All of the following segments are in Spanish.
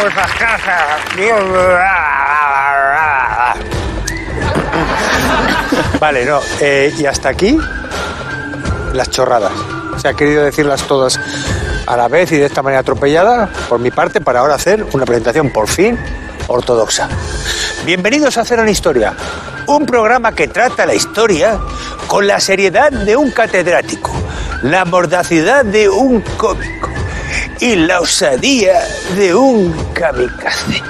vuestras casas. Vale, no. eh, y hasta aquí las chorradas. Se ha querido decirlas todas a la vez y de esta manera atropellada, por mi parte, para ahora hacer una presentación por fin ortodoxa. Bienvenidos a Cero en Historia, un programa que trata la historia con la seriedad de un catedrático, la mordacidad de un cómico y la osadía de un kamikaze.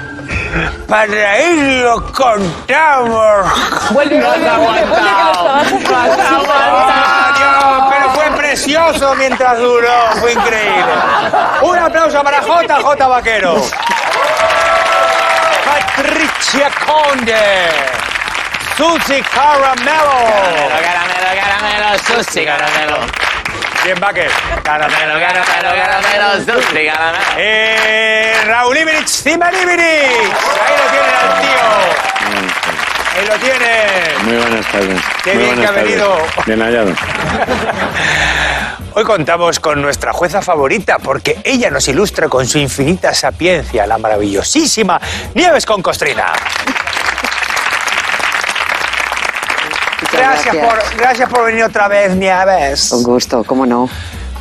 Para ello contamos. Vuelve, vuelve, vuelve, vuelve, que lo estabas ¡Ah, Dios! Pero fue precioso mientras duró, fue increíble. Un aplauso para JJ Vaquero. Patricia Conde. Susi Caramelo. Caramelo, caramelo, sushi, caramelo. Bien, Vaquer. Caramelo, caramelo, caramelo, caramelo. Eh, Raúl Ibrich, Zimmer Ibrich. Ahí lo tienen al tío. Ahí lo tienen. Muy buenas tardes. Qué Muy bien que ha tardes. venido. Bien hallado. Hoy contamos con nuestra jueza favorita porque ella nos ilustra con su infinita sapiencia la maravillosísima Nieves con Costrina. Gracias por, gracias por venir otra vez, Nieves. Con gusto, ¿cómo no?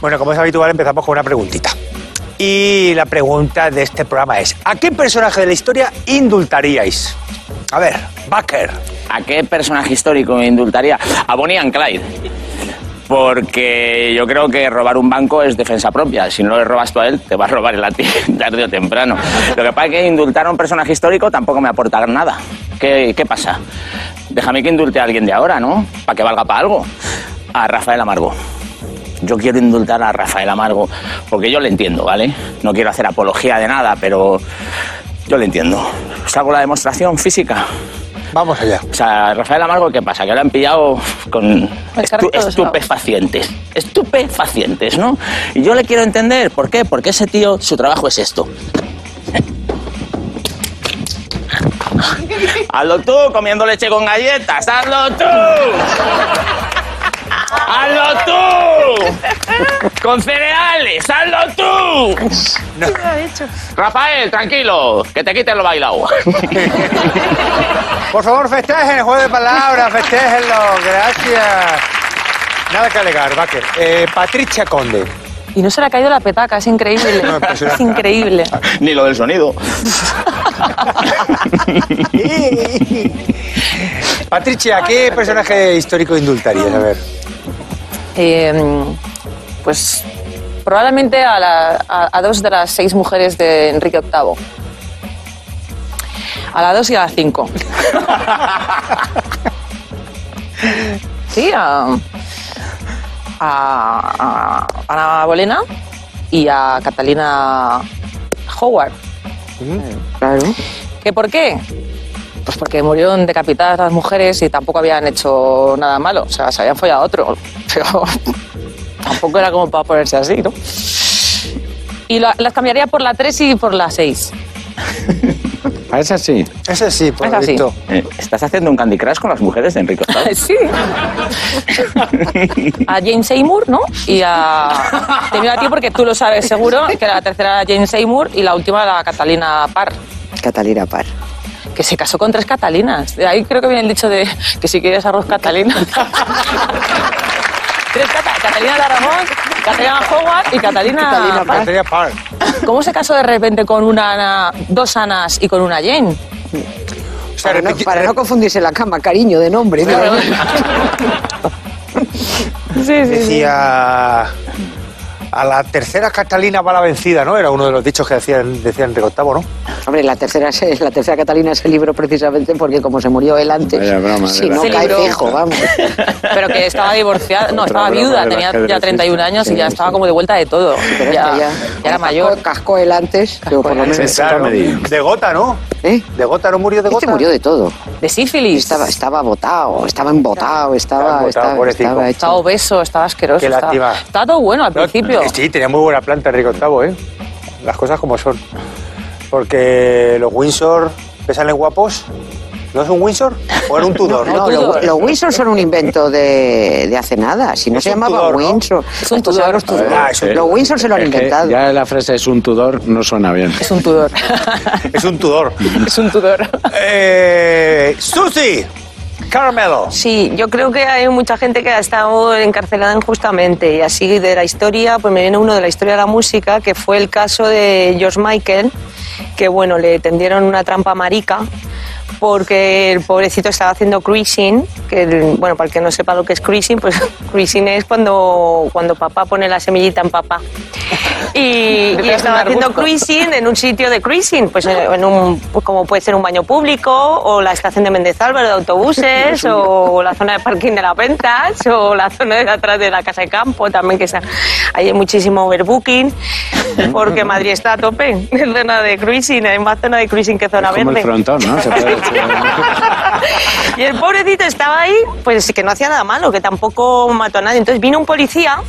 Bueno, como es habitual, empezamos con una preguntita. Y la pregunta de este programa es, ¿a qué personaje de la historia indultaríais? A ver, Baker. ¿A qué personaje histórico indultaría? A Bonnie and Clyde. Porque yo creo que robar un banco es defensa propia. Si no le robas tú a él, te va a robar él a ti, tarde o temprano. Lo que pasa es que indultar a un personaje histórico tampoco me aporta nada. ¿Qué, qué pasa? Déjame que indulte a alguien de ahora, ¿no? Para que valga para algo. A Rafael Amargo. Yo quiero indultar a Rafael Amargo porque yo le entiendo, ¿vale? No quiero hacer apología de nada, pero yo le entiendo. ¿Os hago la demostración física? Vamos allá. O sea, Rafael Amargo, ¿qué pasa? Que lo han pillado con estu- de estupefacientes. Estupefacientes, ¿no? Y yo le quiero entender. ¿Por qué? Porque ese tío, su trabajo es esto. Hazlo tú, comiendo leche con galletas. Hazlo tú. Hazlo tú. Con cereales. Hazlo tú. Rafael, tranquilo, que te quiten lo bailado. Por favor, festejen el juego de palabras, festéjenlo. Gracias. Nada que alegar, Baker. Eh, Patricia Conde. Y no se le ha caído la petaca, es increíble. No, impresionante. es increíble. Ni lo del sonido. Patricia, ¿qué personaje histórico indultarías? A ver. Eh, pues probablemente a, la- a- a dos de las seis mujeres de Enrique VIII. A la dos y a la cinco. Sí, a, a, a Ana Bolena y a Catalina Howard. Claro. ¿Qué por qué? Pues porque murieron decapitadas las mujeres y tampoco habían hecho nada malo. O sea, se habían follado a otro. Pero tampoco era como para ponerse así, ¿no? Y la- las cambiaría por la 3 y por la 6. A esa sí. Ese sí, por visto. Eh, ¿Estás haciendo un Candy Crush con las mujeres de Enrique sí. A James Seymour, ¿no? Y a... Te miro a ti porque tú lo sabes seguro, que la tercera era James Seymour y la última la Catalina Parr. Catalina Par. que se casó con tres Catalinas. De ahí creo que viene el dicho de que si quieres arroz Catalina. tres Cata- Catalina de Aragón, Catalina Howard y Catalina, Catalina Parr. Patricia Park. ¿Cómo se casó de repente con una Ana, dos Anas y con una Jane? O sea, Para no, para no confundirse la cama, cariño de nombre. ¿no? Sí, sí, sí. A la tercera Catalina va la vencida, ¿no? Era uno de los dichos que decían, decían Enrique VIII, ¿no? Hombre, la tercera, es- la tercera Catalina es el libro precisamente porque como se murió él antes, broma, si no Se cae libró. fijo, vamos. Pero que estaba divorciada, no, estaba viuda, tenía ya ajedrecista. 31 años y ya Sí, estaba sí. como de vuelta de todo. Pero ya, este ya, ya era mayor. Cascó, él antes, pero por lo menos... Claro, de gota, ¿no? ¿Eh? ¿De gota no murió de gota? Este murió de todo. De sífilis. Estaba, estaba botado, estaba embotado, Estaba estaba, embotado, estaba, estaba Estaba obeso, estaba asqueroso. Qué estaba, lástima. estaba todo bueno al No, principio. Sí, tenía muy buena planta Enrique VIII, ¿eh? Las cosas como son. Porque los Windsor pesan en guapos, ¿No es un Windsor? ¿O era un Tudor? No, los, Windsor son un invento de, de hace nada. Si no Es se llamaba Tudor, ¿no? Windsor. Es un Tudor. son los Tudor. Ah, es un- Los Windsor se lo han inventado. Ya la frase es un Tudor no suena bien. Es un Tudor. Es un Tudor. es un Tudor. Eh, Susi, Caramelo. Sí, yo creo que hay mucha gente que ha estado encarcelada injustamente y así de la historia, pues me viene uno de la historia de la música, que fue el caso de George Michael, que bueno, le tendieron una trampa marica porque el pobrecito estaba haciendo cruising, que bueno, para el que no sepa lo que es cruising, pues cruising es cuando, cuando papá pone la semillita en papá. Y, y estaba haciendo cruising en un sitio de cruising, pues en en un, pues como puede ser un baño público, o la estación de Méndez Álvaro de autobuses, o la zona de parking de las ventas, o la zona de atrás de la casa de campo, también que está, hay muchísimo overbooking, porque Madrid está a tope en zona de cruising, hay más zona de cruising que zona Como el verde. frontón, ¿no? Se puede decir. Y el pobrecito estaba ahí, pues que no hacía nada malo, que tampoco mató a nadie. Entonces vino un policía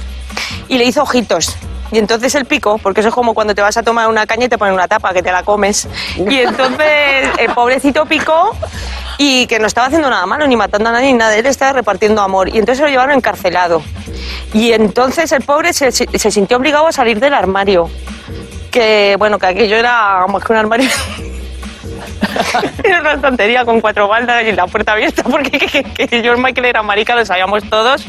y le hizo ojitos. Y entonces el pico, porque eso es como cuando te vas a tomar una caña y te ponen una tapa, que te la comes. Y entonces el pobrecito picó y que no estaba haciendo nada malo, ni matando a nadie, ni nada. Él estaba repartiendo amor. Y entonces lo llevaron encarcelado. Y entonces el pobre se, se sintió obligado a salir del armario. Que bueno, que aquello era más que un armario. Era una tontería con cuatro baldas y la puerta abierta, porque que, que, George Michael era marica, lo sabíamos todos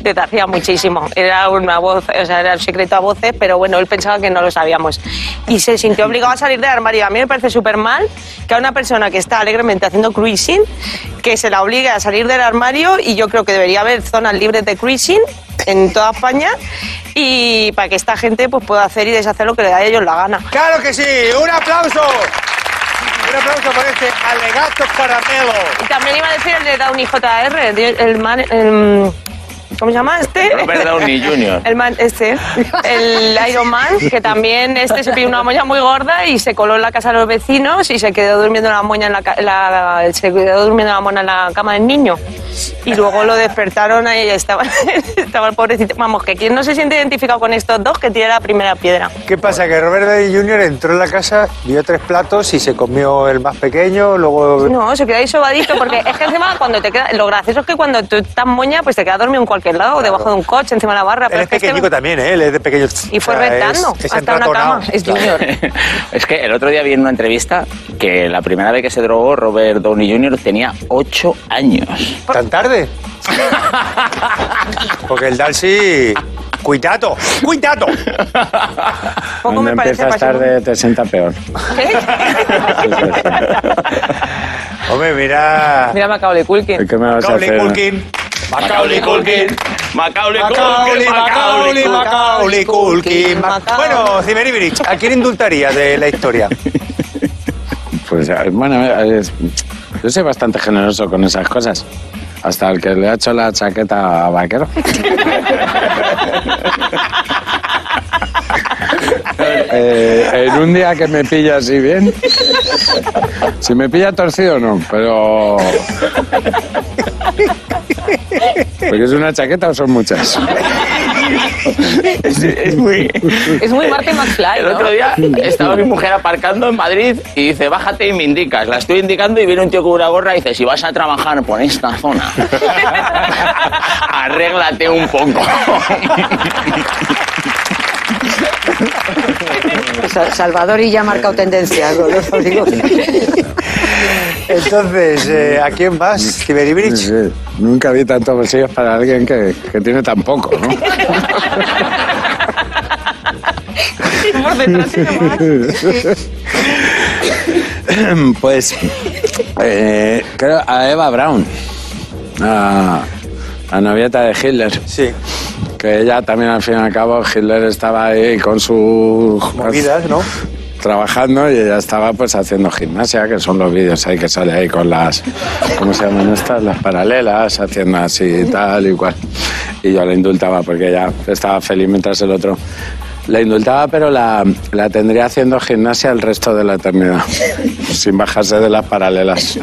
desde hacía muchísimo. Era una voz, o sea, era un secreto a voces, pero bueno, él pensaba que no lo sabíamos. Y se sintió obligado a salir del armario. A mí me parece súper mal que a una persona que está alegremente haciendo cruising, que se la obligue a salir del armario y yo creo que debería haber zonas libres de cruising en toda España y para que esta gente pues pueda hacer y deshacer lo que le da a ellos la gana. ¡Claro que sí! ¡Un aplauso! Un aplauso por este alegato caramelo. Y también iba a decir el de Downey JR, el, el man, el- ¿cómo se llama este? Robert Downey Jr. El man, este, el Iron Man, que también este se pilló una moña muy gorda y se coló en la casa de los vecinos y se quedó durmiendo la moña en la, la- se quedó durmiendo la mona en la cama del niño. Y luego lo despertaron ahí estaba, estaba el pobrecito. Vamos, que quien no se siente identificado con estos dos, que tiene la primera piedra. ¿Qué pasa? Que Robert Downey Jr. entró en la casa, vio tres platos y se comió el más pequeño, luego... No, se queda ahí sobadito, porque es que encima cuando te queda, lo gracioso es que cuando tú estás moña, pues te quedas dormido en cualquier lado, o debajo de un coche, encima de la barra. Él pero es que este- pequeñico también, ¿eh? Él es de pequeño. Y fue O sea, es- rentando es hasta una cama, es junior. Es que el otro día vi en una entrevista que la primera vez que se drogó Robert Downey Jr. tenía 8 años. ¿Tan tarde? Porque el Darcy... ¡Cuidado! ¡Cuidado! Poco Cuando me parece empiezas tarde te sienta peor. ¿Qué? Hombre, mira... Mira Macaulay Culkin. ¿Qué me vas a Macaulay hacer? Culkin. Macaulay Culkin. Macaulay Macaulay, Macaulay, Macaulay Culkin. Bueno, Ciberibirich, ¿a quién indultaría de la historia? Pues bueno, es- yo soy bastante generoso con esas cosas. Hasta el que le ha hecho la chaqueta a vaquero. Eh, en un día que me pilla así bien. Si me pilla torcido, no, pero. ¿Porque es una chaqueta o son muchas? Es, es muy... Es muy Marty McFly, El ¿no? otro día estaba mi mujer aparcando en Madrid y dice, bájate y me indicas. La estoy indicando y viene un tío con una gorra y dice, si vas a trabajar por esta zona, arréglate un poco. Sa- Salvador y ya ha marcado tendencia. con los amigos. Entonces, eh, ¿a quién vas, Ciberibirich? Sí, Nunca vi tantos bolsillos para alguien que, que tiene tan poco, ¿no? Por detrás. Pues eh, creo a Eva Braun, a la novieta de Hitler, Sí, que ella también al fin y al cabo Hitler estaba ahí con sus movidas, ¿no? trabajando y ella estaba pues haciendo gimnasia, que son los vídeos ahí que sale ahí con las, ¿cómo se llaman estas? Las paralelas, haciendo así y tal y cual. Y yo la indultaba porque ella estaba feliz mientras el otro... La indultaba, pero la, la tendría haciendo gimnasia el resto de la eternidad, sin bajarse de las paralelas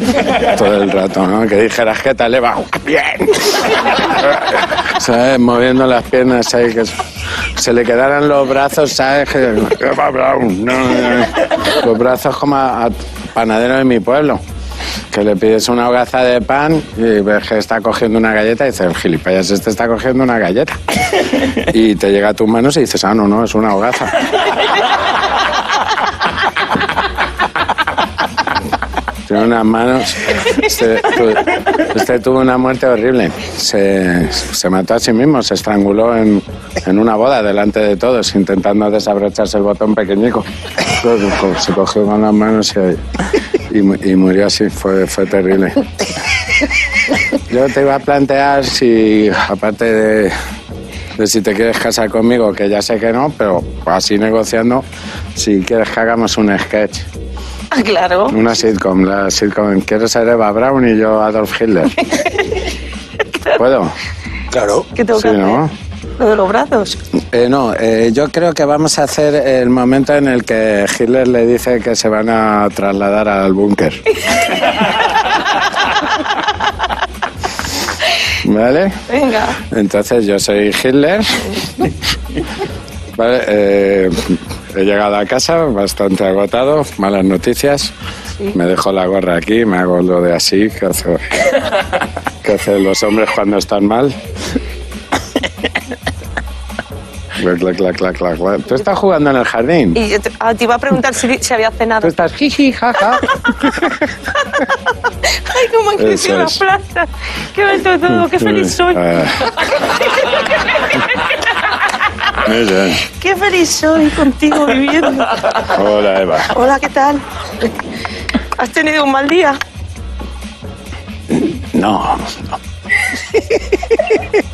todo el rato, ¿no? Que dijeras, ¿qué tal, Eva? Bien. ¿Sabes? Moviendo las piernas ahí, que se le quedaran los brazos, ¿sabes? Que, Eva Braun, no, no, no. Los brazos como a, a panadero de mi pueblo. Que le pides una hogaza de pan y ves que está cogiendo una galleta y dices, el gilipollas este está cogiendo una galleta. Y te llega a tus manos y dices, ah, no, no, es una hogaza. Tiene unas manos. Este, este tuvo una muerte horrible. Se, se mató a sí mismo, se estranguló en, en una boda delante de todos, intentando desabrocharse el botón pequeñico. Se cogió con las manos y, y mu- y murió así. Fue, fue terrible. Yo te iba a plantear si, aparte de, de si te quieres casar conmigo, que ya sé que no, pero así negociando, si quieres que hagamos un sketch. Ah, claro. Una sitcom, la sitcom. Quiero ser Eva Brown y yo Adolf Hitler. ¿Puedo? Claro. ¿Qué tengo Sí, que hacer? ¿no? Lo de los brazos. Eh, no, eh, yo creo que vamos a hacer el momento en el que Hitler le dice que se van a trasladar al búnker. ¿Vale? Venga. Entonces yo soy Hitler. Vale, eh, he llegado a casa bastante agotado, malas noticias. Me dejo la gorra aquí, me hago lo de así, que hace, que hacen los hombres cuando están mal. Clac, clac, clac, clac, clac, clac. Tú estás jugando en el jardín. Y yo te, ah, te iba a preguntar si, si había Tú cenado. estás jiji, jaja. Ay, cómo han crecido las es. plantas. Qué bonito todo, qué feliz soy. Ah. Qué feliz soy contigo viviendo. Hola, Eva. Hola, ¿qué tal? ¿Has tenido un mal día? No, no.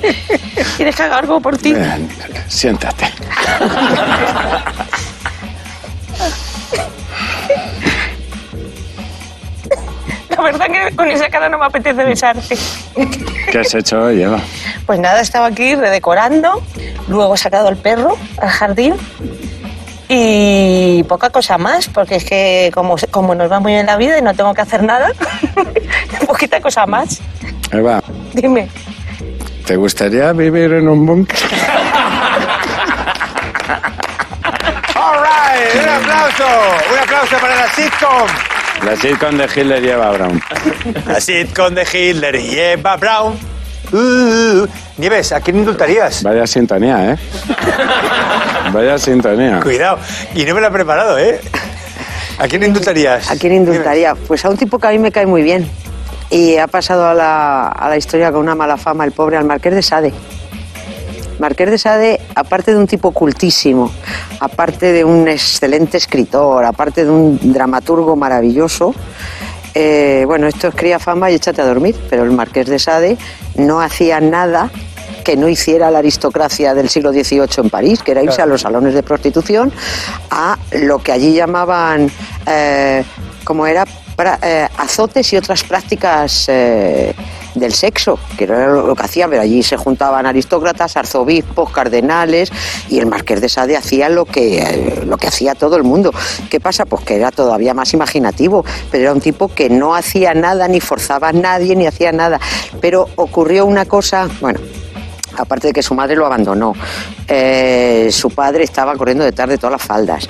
¿Quieres que haga algo por ti? Ven, siéntate. La verdad que con esa cara no me apetece besarte. ¿Qué has hecho hoy, Eva? Pues nada, estaba aquí redecorando, luego he sacado al perro al jardín y poca cosa más, porque es que como, como nos va muy bien la vida y no tengo que hacer nada, poquita cosa más. Eva, Dime. ¿Te gustaría vivir en un búnker? All right, un aplauso. Un aplauso para la sitcom. La sitcom de Hitler y Eva Brown. La sitcom de Hitler y Eva Brown. Uh, Nieves, ¿a quién indultarías? Vaya sintonía, ¿eh? Vaya sintonía. Cuidado. Y no me lo he preparado, ¿eh? ¿A quién indultarías? ¿A quién indultaría? Pues a un tipo que a mí me cae muy bien. Y ha pasado a la, a la historia con una mala fama, el pobre, al Marqués de Sade. Marqués de Sade, aparte de un tipo cultísimo, aparte de un excelente escritor, aparte de un dramaturgo maravilloso, eh, bueno, esto es cría fama y échate a dormir, pero el Marqués de Sade no hacía nada que no hiciera la aristocracia del siglo XVIII en París, que era irse a los salones de prostitución, a lo que allí llamaban, eh, como era, pra- eh, azotes y otras prácticas eh, del sexo, que era lo que hacían, pero allí se juntaban aristócratas, arzobispos, cardenales, y el marqués de Sade hacía lo que, eh, lo que hacía todo el mundo. ¿Qué pasa? Pues que era todavía más imaginativo, pero era un tipo que no hacía nada, ni forzaba a nadie, ni hacía nada. Pero ocurrió una cosa, bueno, aparte de que su madre lo abandonó, su padre estaba corriendo detrás de todas las faldas,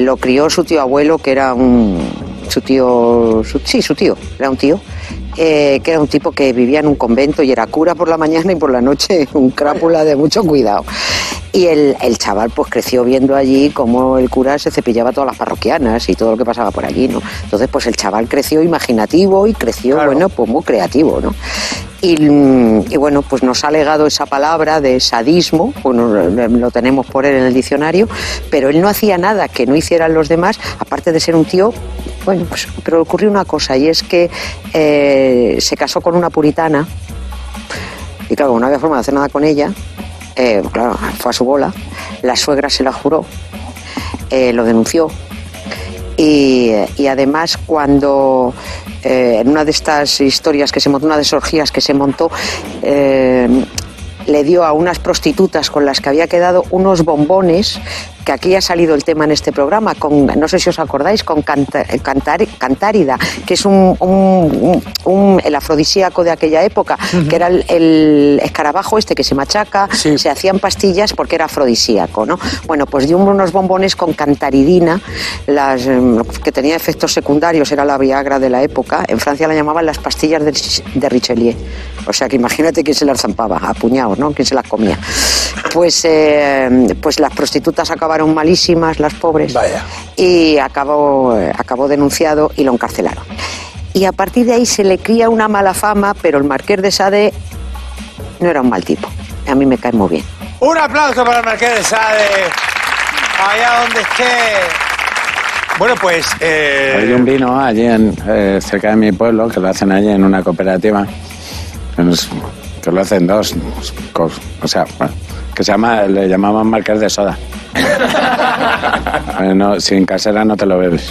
lo crió su tío abuelo, que era un, su tío, su- sí, su tío, era un tío, eh, que era un tipo que vivía en un convento y era cura por la mañana y por la noche un crápula de mucho cuidado. Y el, el chaval pues creció viendo allí cómo el cura se cepillaba todas las parroquianas y todo lo que pasaba por allí, ¿no? Entonces pues el chaval creció imaginativo y creció, bueno, pues muy creativo, ¿no? Y, mm, y bueno, pues nos ha legado esa palabra de sadismo, bueno, lo tenemos por él en el diccionario, pero él no hacía nada que no hicieran los demás, aparte de ser un tío, bueno, pues, pero ocurrió una cosa y es que eh, se casó con una puritana y claro, no había forma de hacer nada con ella, eh, claro, fue a su bola, la suegra se la juró, eh, lo denunció y, y además cuando en una de estas historias que se montó, una de esas orgías que se montó, le dio a unas prostitutas con las que había quedado unos bombones que aquí ha salido el tema en este programa, con, no sé si os acordáis, con Canta- Cantar- Cantárida, que es un, un- un- el afrodisíaco de aquella época, que era el, el escarabajo este que se machaca, Sí. se hacían pastillas porque era afrodisíaco, ¿no? Bueno, pues dio unos bombones con cantaridina, las, em, que tenía efectos secundarios, era la Viagra de la época. En Francia la llamaban las pastillas de, de Richelieu. O sea que imagínate quién se las zampaba, a puñados, ¿no? Quién se las comía. Pues, eh, pues las prostitutas acabaron malísimas, las pobres. Vaya. Y acabó, eh, acabó denunciado y lo encarcelaron. Y a partir de ahí se le cría una mala fama, pero el marqués de Sade no era un mal tipo. A mí me cae muy bien. Un aplauso para el Marqués de Sade. Allá donde esté. Bueno, pues. eh, Hay un vino allí en, eh, cerca de mi pueblo que lo hacen allí en una cooperativa. Que nos- que lo hacen dos. O sea, bueno, que se llama, le llamaban marcas de soda. Eh, no, sin casera no te lo bebes.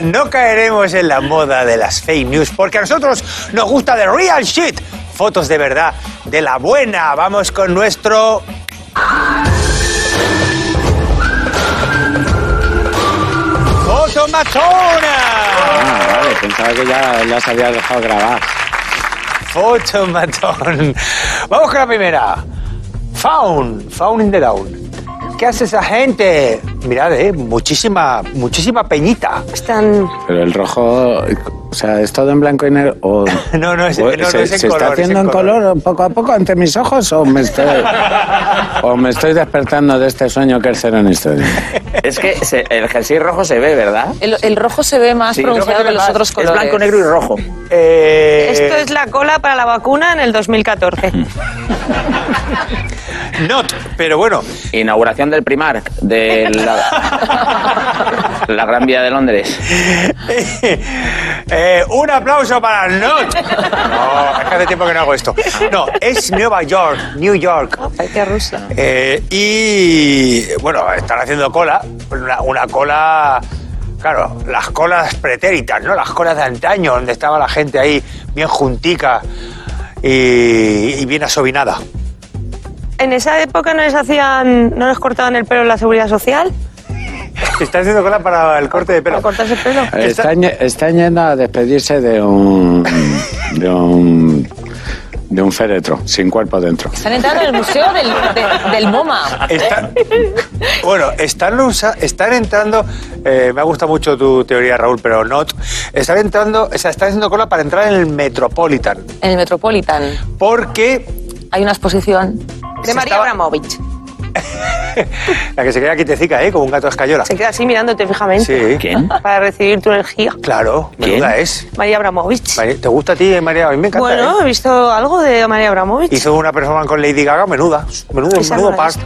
No caeremos en la moda de las fake news porque a nosotros nos gusta de real shit. Fotos de verdad, de la buena. Vamos con nuestro. ¡Fotomatona! Ah, vale, pensaba que ya las habías dejado grabar. Fotomatón. Vamos con la primera. Faun, Faun in the Down. ¿Qué hace esa gente? Mirad, eh, muchísima, muchísima peñita. Están. Pero el rojo, o sea, ¿es todo en blanco y negro? O, No, no, es- o no, no, se, es en se color, está es en haciendo en color. color. poco a poco ante mis ojos o me estoy, o me estoy despertando de este sueño que es en historia? Es que se- el jersey rojo se ve, ¿verdad? El, el rojo se ve más Sí, pronunciado ve que los más. otros Es colores. blanco, negro y rojo. Eh, Esto es la cola para la vacuna en el 2014. Not, pero bueno, Inauguración del Primark de la, la Gran Vía de Londres. Eh, un aplauso para Not. No, es que hace tiempo que no hago esto. No, es Nueva York, New York. Parece Rusia. Eh, y bueno, están haciendo cola, una, una cola, claro, las colas pretéritas, ¿no? Las colas de antaño, donde estaba la gente ahí bien juntica y, y bien asobinada. En esa época no les hacían, no les cortaban el pelo en la seguridad social Está haciendo cola para el corte de pelo. para cortarse el pelo. Está- Están, ye- están yendo a despedirse de un, de un de un féretro sin cuerpo dentro. Están entrando en el museo del, de- del MoMA. Está- bueno, están, usa- están entrando, eh, me ha gustado mucho tu teoría, Raúl, pero no. Están entrando, o sea, están haciendo cola para entrar en el Metropolitan. En el Metropolitan Porque hay una exposición. De María estaba- Abramovich. la que se queda quietecica, ¿eh? Como un gato de escayola. Se queda así mirándote fijamente. Sí, ¿Quién? Para recibir tu energía. claro, ¿Quién? menuda es. María Abramovich. ¿Te gusta a ti, María? A mí me encanta. Bueno, ¿eh? he visto algo de María Abramovich. Hizo una performance con Lady Gaga, menuda. Menudo, Esa menudo pas.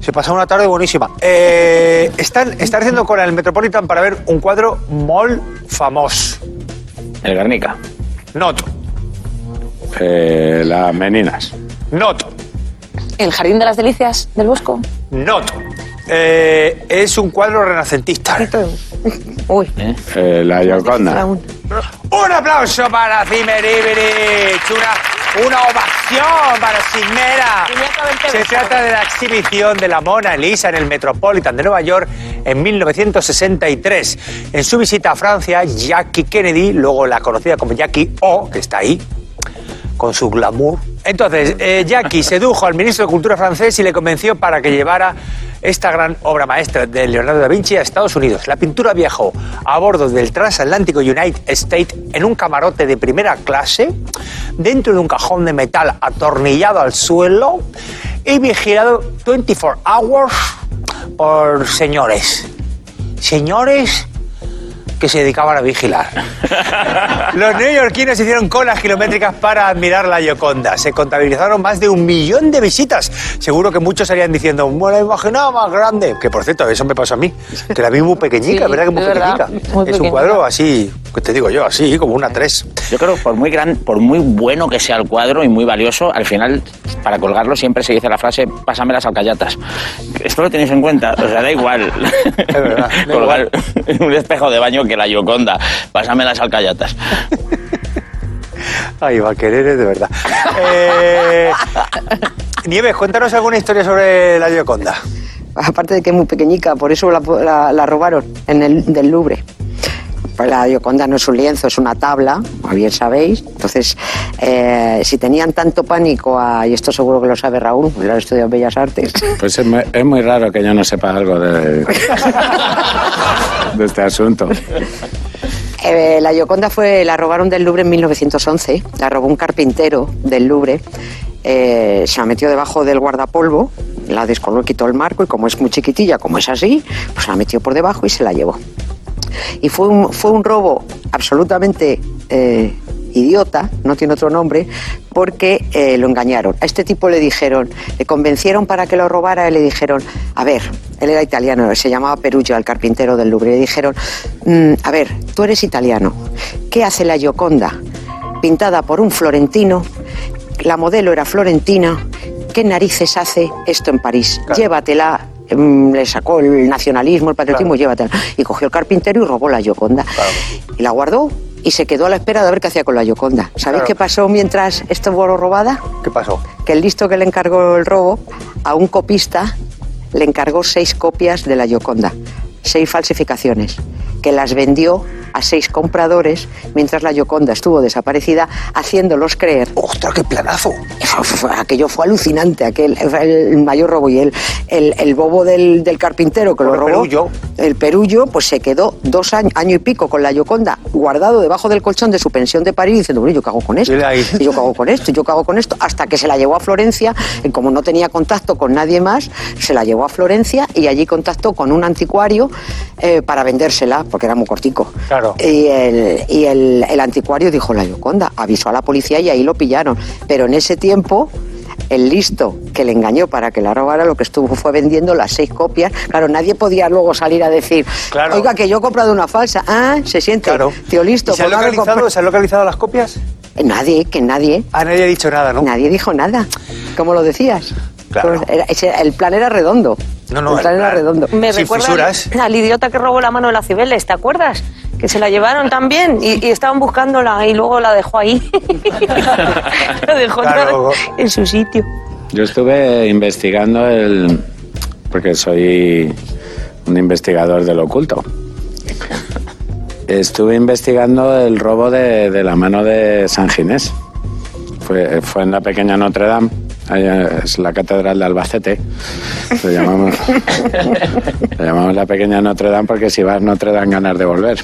Se pasó una tarde buenísima. Eh, están, están haciendo cola en el Metropolitan para ver un cuadro muy famoso. El Guernica. Not. Eh, las meninas. Not. El Jardín de las Delicias del Bosco. Not. Eh, es un cuadro renacentista. Uy. Eh, la Gioconda. aún. Un aplauso para Cimeribirich. Una, una ovación para haberte Se trata de la exhibición de la Mona Lisa en el Metropolitan de Nueva York en 1963. En su visita a Francia, Jackie Kennedy, luego la conocida como Jackie O, que está ahí, con su glamour. Entonces, eh, Jackie sedujo al ministro de Cultura francés y le convenció para que llevara esta gran obra maestra de Leonardo da Vinci a Estados Unidos. La pintura viajó a bordo del transatlántico United States en un camarote de primera clase, dentro de un cajón de metal atornillado al suelo y vigilado 24 hours por señores. Señores que se dedicaban a vigilar. Los neoyorquinos hicieron colas kilométricas para admirar la Gioconda. Se contabilizaron más de un millón de visitas. Seguro que muchos salían diciendo, me la imaginaba más grande. Que por cierto, eso me pasó a mí. Que la vi muy pequeñica, Sí, ¿verdad? Que muy verdad, pequeñica. muy es un cuadro así, que te digo yo, así, como una tres. Yo creo que por muy gran, por muy bueno que sea el cuadro y muy valioso, al final, para colgarlo siempre se dice la frase, pásame las alcayatas. Esto lo tenéis en cuenta, o sea, da igual. Es verdad, da Colgar un espejo de baño que la Gioconda, pásame las alcayatas. Ay, va a querer de verdad. Eh, Nieves, cuéntanos alguna historia sobre la Gioconda. Aparte de que es muy pequeñica, por eso la, la- la robaron en el del Louvre. Pues la Gioconda no es un lienzo, es una tabla, bien sabéis. Entonces, eh, si tenían tanto pánico, a, y esto seguro que lo sabe Raúl, porque lo ha estudiado en Bellas Artes, Pues es muy, es muy raro que yo no sepa algo de, de este asunto. Eh, la Gioconda fue, la robaron del Louvre en 1911. La robó un carpintero del Louvre. Eh, se la metió debajo del guardapolvo, la descolgó, quitó el marco y como es muy chiquitilla, como es así, pues la metió por debajo y se la llevó. Y fue un, fue un robo absolutamente eh, idiota, no tiene otro nombre, porque eh, lo engañaron. A este tipo le dijeron, le convencieron para que lo robara y le dijeron, a ver, él era italiano, se llamaba Perugia, el carpintero del Louvre, y le dijeron, "Mm, a ver, tú eres italiano, ¿qué hace la Gioconda? Pintada por un florentino, la modelo era florentina, ¿qué narices hace esto en París? Llévatela. Mm, Le sacó el nacionalismo, el patriotismo, llévatela. Y cogió el carpintero y robó la Gioconda. Y la guardó y se quedó a la espera de ver qué hacía con la Gioconda. ¿Sabéis Claro. qué pasó mientras estuvo robada? ¿Qué pasó? Que el listo que le encargó el robo, a un copista le encargó seis copias de la Gioconda, seis falsificaciones, que las vendió a seis compradores mientras la Gioconda estuvo desaparecida, haciéndolos creer ¡Ostras, qué planazo! Aquello fue alucinante, aquel el mayor robo. Y el, el, el bobo del, del carpintero que lo robó, Perullo. el perullo, pues se quedó dos años, año y pico con la Yoconda guardado debajo del colchón de su pensión de París diciendo, bueno, ¿yo hago con esto? Y yo hago con esto, y yo hago con esto, hasta que se la llevó a Florencia, y como no tenía contacto con nadie más, se la llevó a Florencia y allí contactó con un anticuario eh, para vendérsela, porque era muy cortico. Claro. Y, el, y el, el anticuario dijo, la Yoconda, avisó a la policía y ahí lo pillaron. Pero en ese tiempo, el listo que le engañó para que la robara, lo que estuvo fue vendiendo las seis copias. Claro, nadie podía luego salir a decir, Claro. oiga, que yo he comprado una falsa. Ah, se siente, Claro. tío listo. ¿Y se han, localizado. ¿Se han localizado las copias? Nadie, que nadie. Ah, nadie ha dicho nada, ¿no? Nadie dijo nada. ¿Cómo lo decías? Claro. Era- ese- el plan era redondo. No, no, el plan el era plan. redondo. Me Sin recuerda fisuras. al, al idiota que robó la mano de la Cibeles, ¿te acuerdas? Que se la llevaron también y, y estaban buscándola y luego la dejó ahí. la dejó Claro. en su sitio. Yo estuve investigando el. porque soy un investigador del oculto. Estuve investigando el robo de, de la mano de San Ginés. Fue, fue en la pequeña Notre Dame, es la catedral de Albacete. Le llamamos, la pequeña Notre Dame porque si vas Notre Dame ganas de volver.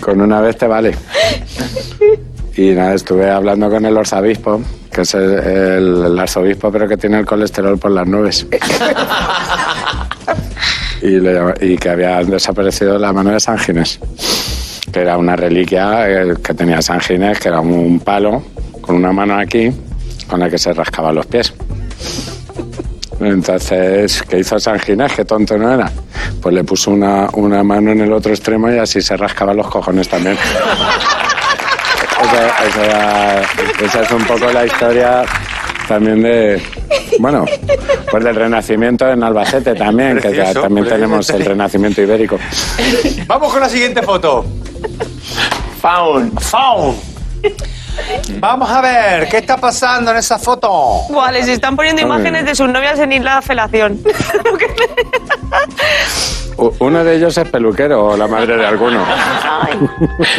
Con una vez te vale. Y nada, estuve hablando con el arzobispo, que es el, arzobispo, pero que tiene el colesterol por las nubes. y, le y que había desaparecido la mano de San Ginés, que era una reliquia que tenía San Ginés, que era un, palo con una mano aquí, con la que se rascaba los pies. Entonces, ¿qué hizo San Ginés? Qué tonto no era. Pues le puso una, una mano en el otro extremo y así se rascaba los cojones también. Esa, esa es un poco la historia también de, bueno, pues del Renacimiento en Albacete también, que ya Precioso, también tenemos el. Renacimiento ibérico. Vamos con la siguiente foto. Faun. Faun. Vamos a ver, ¿qué está pasando en esa foto? Buah, les están poniendo imágenes de sus novias en Isla Felación. Uno de ellos es peluquero o la madre de alguno.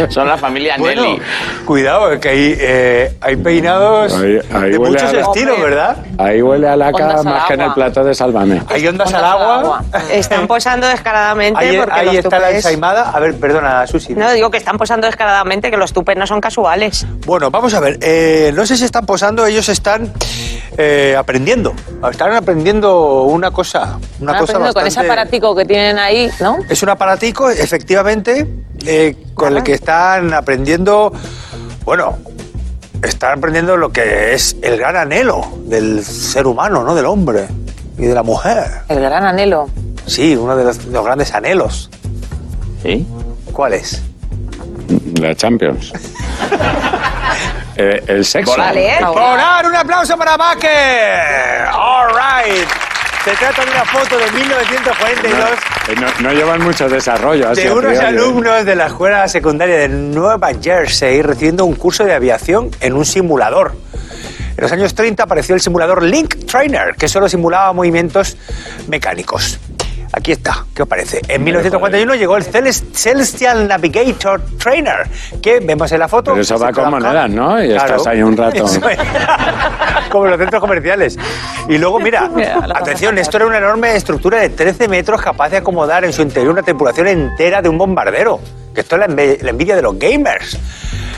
Son la familia Bueno, Nelly. cuidado, que hay, eh, hay peinados Ahí- ahí de muchos la- estilos, ¿verdad? Ahí huele a laca Ondas al más que en el plato de Sálvame. Hay ondas Ondas al al agua. Están posando descaradamente Ahí, porque ahí los está la ensaimada. A ver, perdona, Susi. No, digo que están posando descaradamente, que los tupes no son casuales. Bueno, vamos a ver. eh, no sé si están posando, ellos están eh, aprendiendo. Están aprendiendo una cosa. Una Están cosa aprendiendo con ese bastante- aparatico que tienen ahí, ¿no? Es un aparatico, efectivamente, eh, con el que están aprendiendo, bueno, están aprendiendo lo que es el gran anhelo del ser humano, ¿no? Del hombre y de la mujer. El gran anhelo. Sí, uno de los, de los grandes anhelos. ¿Sí? ¿Cuál es? La Champions. Eh, el sexo. Volar. ¿eh? ¡Volar! ¡Un aplauso para Baque! ¡All right! Se trata de una foto de 1942 Eh, No, no llevan mucho desarrollo. de unos priori, ¿eh? alumnos de la escuela secundaria de Nueva Jersey recibiendo un curso de aviación en un simulador. En los años 30 apareció el simulador Link Trainer, que solo simulaba movimientos mecánicos. Aquí está, ¿qué os parece? En 1941 llegó el Celes- Celestial Navigator Trainer, que vemos en la foto. Pero eso va con monedas, ¿no? Y estás ahí un rato. Es. Como en los centros comerciales. Y luego, mira, atención, esto era una enorme estructura de 13 metros capaz de acomodar en su interior una tripulación entera de un bombardero. Que esto es la envidia de los gamers.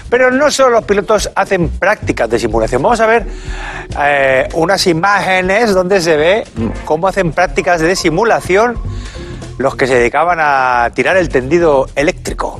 Pero no solo los pilotos hacen prácticas de simulación. Vamos a ver eh, unas imágenes donde se ve cómo hacen prácticas de simulación los que se dedicaban a tirar el tendido eléctrico.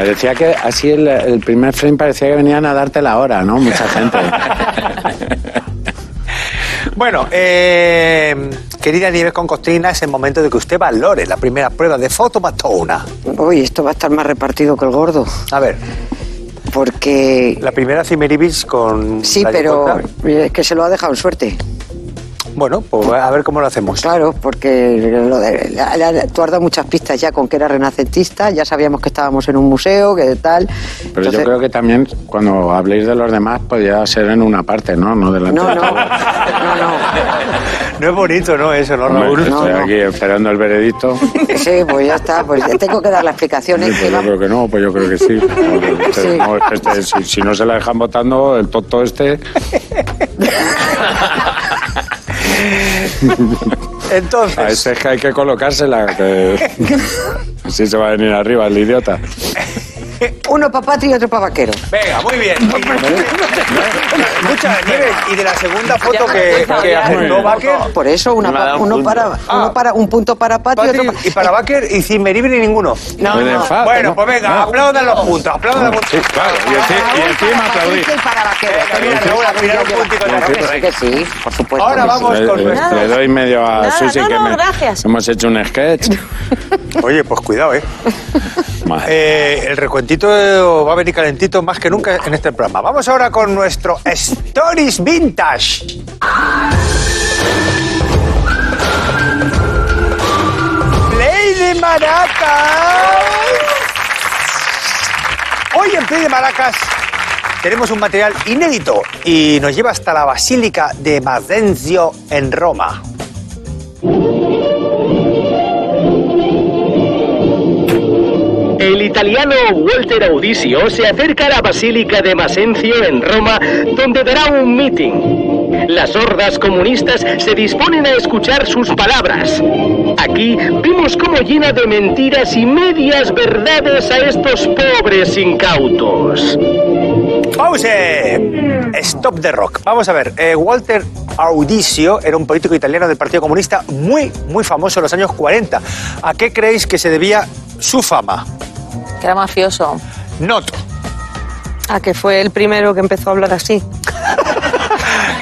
Parecía que así el, el primer frame parecía que venían a darte la hora, ¿no? Mucha gente. Bueno, eh, querida Nieves con Costrina, es el momento de que usted valore la primera prueba de fotomatona. Uy, esto va a estar más repartido que el gordo. A ver, Porque. la primera Cimeribis con... Sí, pero es que se lo ha dejado en suerte. Bueno, pues a ver cómo lo hacemos. Claro, porque lo de- la- la- tú has dado muchas pistas ya con que era renacentista, ya sabíamos que estábamos en un museo, que tal. Pero Entonces- yo creo que también cuando habléis de los demás podría ser en una parte, ¿no? No delante No, de no, no, no. No es bonito, ¿no? Eso, ¿no, Hombre, Raúl? estoy No, no. aquí esperando el veredicto. Sí, pues ya está, pues ya tengo que dar las explicaciones. Pues yo creo que no, pues yo creo que sí. Este- Sí. no, este- si, si no se la dejan votando, el tonto este. Entonces, A ese hay que colocársela. Que... Así se va a venir arriba el idiota. Uno para patria y otro para vaquero. venga, muy bien. Escucha, Nieves, y de la segunda foto que, que ya. acertó Baker, Por eso, una pa- un uno, punto. para, Ah. uno para un punto para patria y otro Patri- para... y para Baker y Cimeribri ninguno. No, no. enfado, Bueno, ¿no? pues venga, No. aplaudan los puntos, aplaudan los puntos. Sí, claro. Y, enci- y encima. Patricia y para vaquero. Venga, mira, Raúl, a mirar un también. que sí, que sí, por supuesto. Ahora vamos Le, con le- nuestro... le doy medio a Susi no, que no, me- gracias. hemos hecho un sketch. Oye, pues cuidado, ¿eh? Eh, el recuentito va a venir calentito más que nunca en este programa. Vamos ahora con nuestro Stories Vintage. Play de Maracas. Hoy en Play de Maracas tenemos un material inédito y nos lleva hasta la Basílica de Mazencio en Roma. El italiano Walter Audisio se acerca a la Basílica de Masencio en Roma, donde dará un meeting. Las hordas comunistas se disponen a escuchar sus palabras. Aquí vimos cómo llena de mentiras y medias verdades a estos pobres incautos. ¡Pause! Stop the rock. Vamos a ver. eh, Walter Audisio era un político italiano del Partido Comunista muy, muy famoso en los años 40. ¿A qué creéis que se debía su fama? Que era mafioso. Not. Ah, que fue el primero que empezó a hablar así.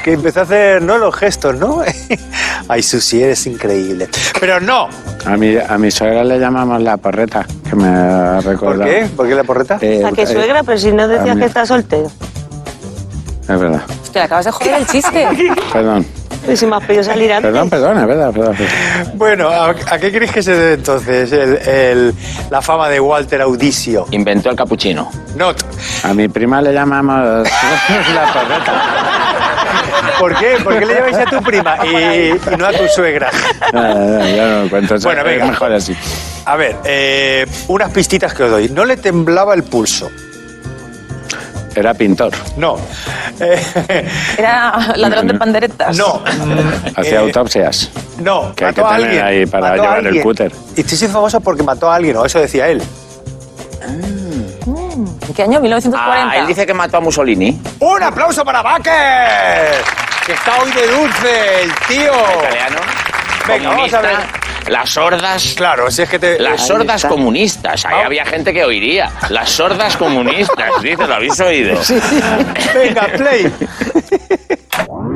Que empezó a hacer, no los gestos, ¿no? Ay, Susi, eres increíble. Pero no. A mi, a mi suegra le llamamos la porreta, que me ha ¿Por qué? ¿Por qué la porreta? Eh, ¿A qué eh, suegra? Pero si no a decías que estás soltero. Es verdad. Hostia, acabas de joder el chiste. Perdón. Pues si me has pedido salir antes. Perdón, perdón, es verdad, perdón. perdón. Bueno, ¿a, a qué creéis que se debe entonces el- el- la fama de Walter Audisio? Inventó el capuchino. Not. A mi prima le llamamos la porreta. ¿Por qué? ¿Por qué le llamáis a tu prima y, y no a tu suegra? Eh, ya no lo cuento. Bueno, es venga. mejor así. A ver, eh, unas pistitas que os doy. No le temblaba el pulso. Era pintor. No. Eh, Era ladrón de panderetas. no. Hacía Eh, autopsias. No, Que hay mató que a tener alguien. ahí para mató a llevar el cúter. Y estoy siendo famoso porque mató a alguien, o eso decía él. ¿En qué año? 1940. Ah, él dice que mató a Mussolini. ¡Un aplauso para Baker! Que está hoy de dulce, el tío. italiano. Venga, vamos a ver. Las sordas. Claro, si es que te... Las sordas comunistas. Ahí había gente que oiría. Las sordas comunistas. Dice, ¿lo habéis oído? Venga, play.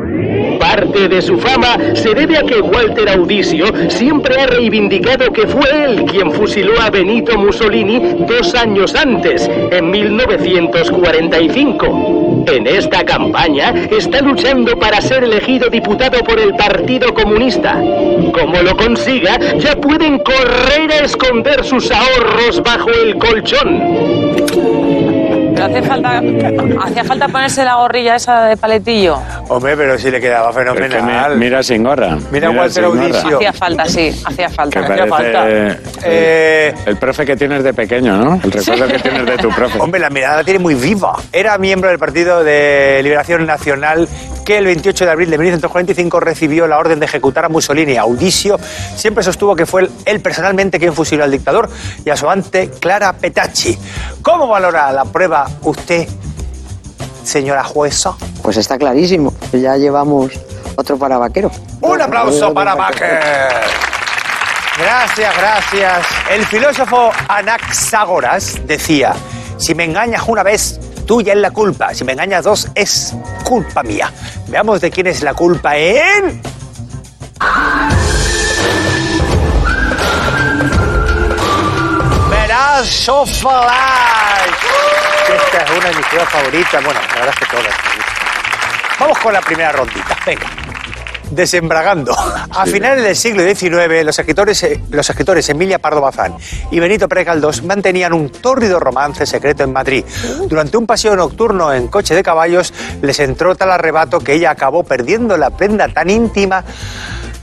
Parte de su fama se debe a que Walter Audicio siempre ha reivindicado que fue él quien fusiló a Benito Mussolini dos años antes, en 1945. En esta campaña está luchando para ser elegido diputado por el Partido Comunista. Como lo consiga, ya pueden correr a esconder sus ahorros bajo el colchón. Pero hace falta, hacía falta ponerse la gorrilla esa de paletillo. Hombre, pero si le quedaba Es que fenomenal. mi- mira sin gorra. Mira Walter sin gorra. Audicio. Hacía falta, sí, hacía Que falta. hacía falta. el- Eh, el profe que tienes de pequeño, ¿no? El recuerdo que tienes de tu profe. Hombre, la mirada la tiene muy viva. Era miembro del Partido de Liberación Nacional que el 28 de abril de 1945 recibió la orden de ejecutar a Mussolini. Audicio siempre sostuvo que fue él, él personalmente quien fusiló al dictador y a su ante Clara Petacci. ¿Cómo valora la prueba usted, señora jueza? Pues está clarísimo. Ya llevamos otro para vaquero. Un aplauso para Baker. Gracias, gracias. El filósofo Anaxágoras decía, si me engañas una vez, tuya es la culpa. Si me engañas dos, es culpa mía. Veamos de quién es la culpa en... Verás of Life. Esta es una de mis pruebas favoritas. Bueno, la verdad es que todas. Vamos con la primera rondita. Venga. Desembragando. A finales del siglo XIX, los escritores, eh, los escritores Emilia Pardo Bazán y Benito Pérez Galdós mantenían un tórrido romance secreto en Madrid. Durante un paseo nocturno en coche de caballos, les entró tal arrebato que ella acabó perdiendo la prenda tan íntima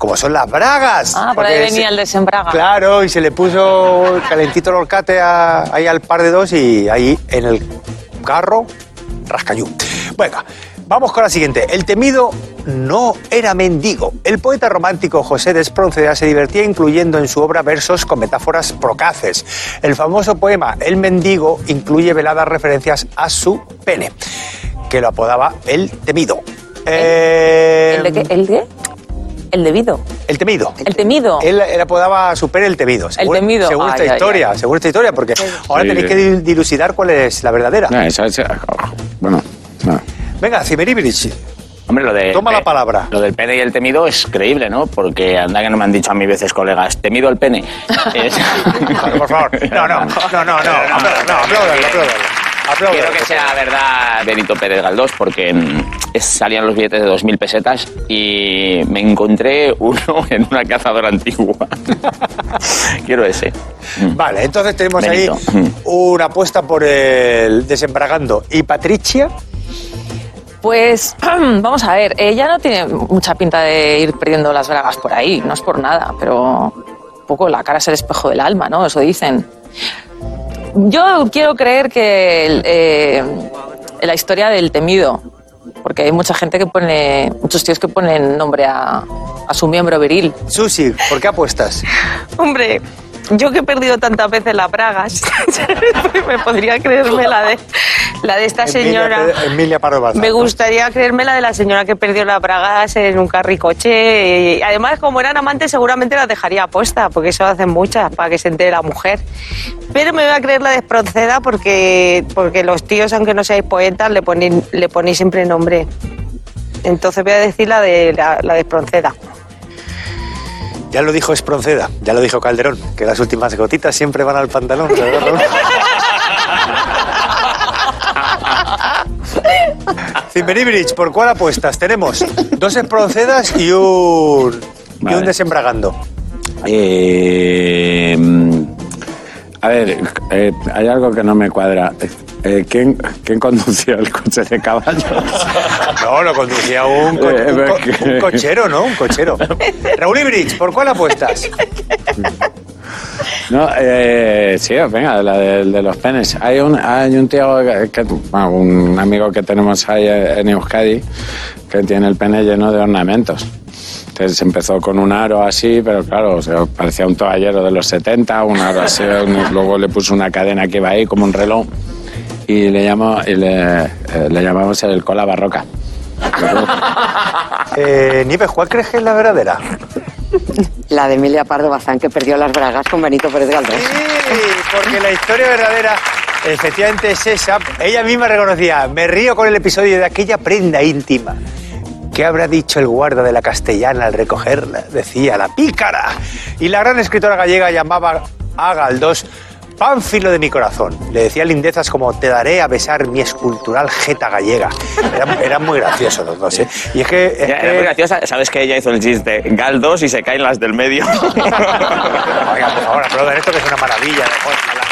como son las bragas. Ah, por ahí venía se- el desembraga. Claro, y se le puso calentito el horcate a- ahí al par de dos y ahí en el carro, rascayú. Venga, vamos con la siguiente. El temido no era mendigo. El poeta romántico José de Espronceda se divertía incluyendo en su obra versos con metáforas procaces. El famoso poema El mendigo incluye veladas referencias a su pene, que lo apodaba el temido. Eh, ¿El de qué? ¿El de? El debido. el temido. El temido. Él, él apodaba a su pene el temido. Según, temido. Según esta Ay, historia, ay. según esta historia, porque ahora Sí. tenéis que dil- dilucidar cuál es la verdadera. No, esa es- bueno, no. Venga, Cimeribirich. Hombre, lo de. Toma la palabra. Lo del pene y el temido es creíble, ¿no? Porque anda que no me han dicho a mí veces colegas, temido el pene. Es- Por favor. No, no, no, no, no. Apláudalo, no, apláudalo, apláudalo. Apláudalo. Quiero que sea verdad Benito Pérez Galdós porque salían los billetes de 2.000 pesetas y me encontré uno en una cazadora antigua. Quiero ese. Mm. Vale, entonces tenemos Benito. ahí una apuesta por el desembragando. ¿Y Patricia? Pues vamos a ver, ella no tiene mucha pinta de ir perdiendo las bragas por ahí, no es por nada, pero un poco la cara es el espejo del alma, ¿no? Eso dicen. Yo quiero creer que eh, la historia del temido, porque hay mucha gente que pone, muchos tíos que ponen nombre a, a su miembro viril. Susi, ¿por qué apuestas? Hombre, yo que he perdido tantas veces las bragas, me podría creerme la de, la de esta señora. Emilia, Emilia Me gustaría creerme la de la señora que perdió las bragas en un carricoche. Y además, como eran amantes, seguramente las dejaría puesta, porque eso hacen muchas para que se entere la mujer. Pero me voy a creer la de Espronceda porque, porque los tíos, aunque no seáis poetas, le ponéis, le ponéis siempre nombre. Entonces voy a decir la de, la, la de Espronceda. Ya lo dijo Espronceda, ya lo dijo Calderón, que las últimas gotitas siempre van al pantalón. ¿verdad, ¿por cuál apuestas? Tenemos dos Esproncedas y un, y un desembragando. Eh, a ver, eh, hay algo que no me cuadra. Eh, ¿quién, ¿Quién condució el coche de caballos? No, lo conducía un, co- Eh, un co- que- un cochero, ¿no? Un cochero. Raúl Ibrich, ¿por cuál apuestas? No, eh, sí, venga, la de, de los penes. Hay un, hay un tío, que, que- bueno, un amigo que tenemos ahí en Euskadi que tiene el pene lleno de ornamentos. Entonces empezó con un aro así, pero claro, o sea, parecía un toallero de los 70, un aro así, un- luego le puso una cadena que iba ahí como un reloj y le, llamó, y le, eh, le llamamos el cola barroca. Eh, Nieves, ¿cuál crees que es la verdadera? La de Emilia Pardo Bazán, que perdió las bragas con Benito Pérez Galdós. Sí, porque la historia verdadera efectivamente es esa. Ella misma reconocía, me río con el episodio de aquella prenda íntima. ¿Qué habrá dicho el guarda de la castellana al recogerla? Decía la pícara. Y la gran escritora gallega llamaba a Galdós pánfilo de mi corazón. Le decía lindezas como te daré a besar mi escultural jeta gallega. Eran, eran muy graciosos los dos, ¿eh? Y es que... es Era que- muy graciosa. ¿Sabes que ella hizo el chiste? Galdos y se caen las del medio. Oiga, por favor, aplaudan esto que es una maravilla. Malanga.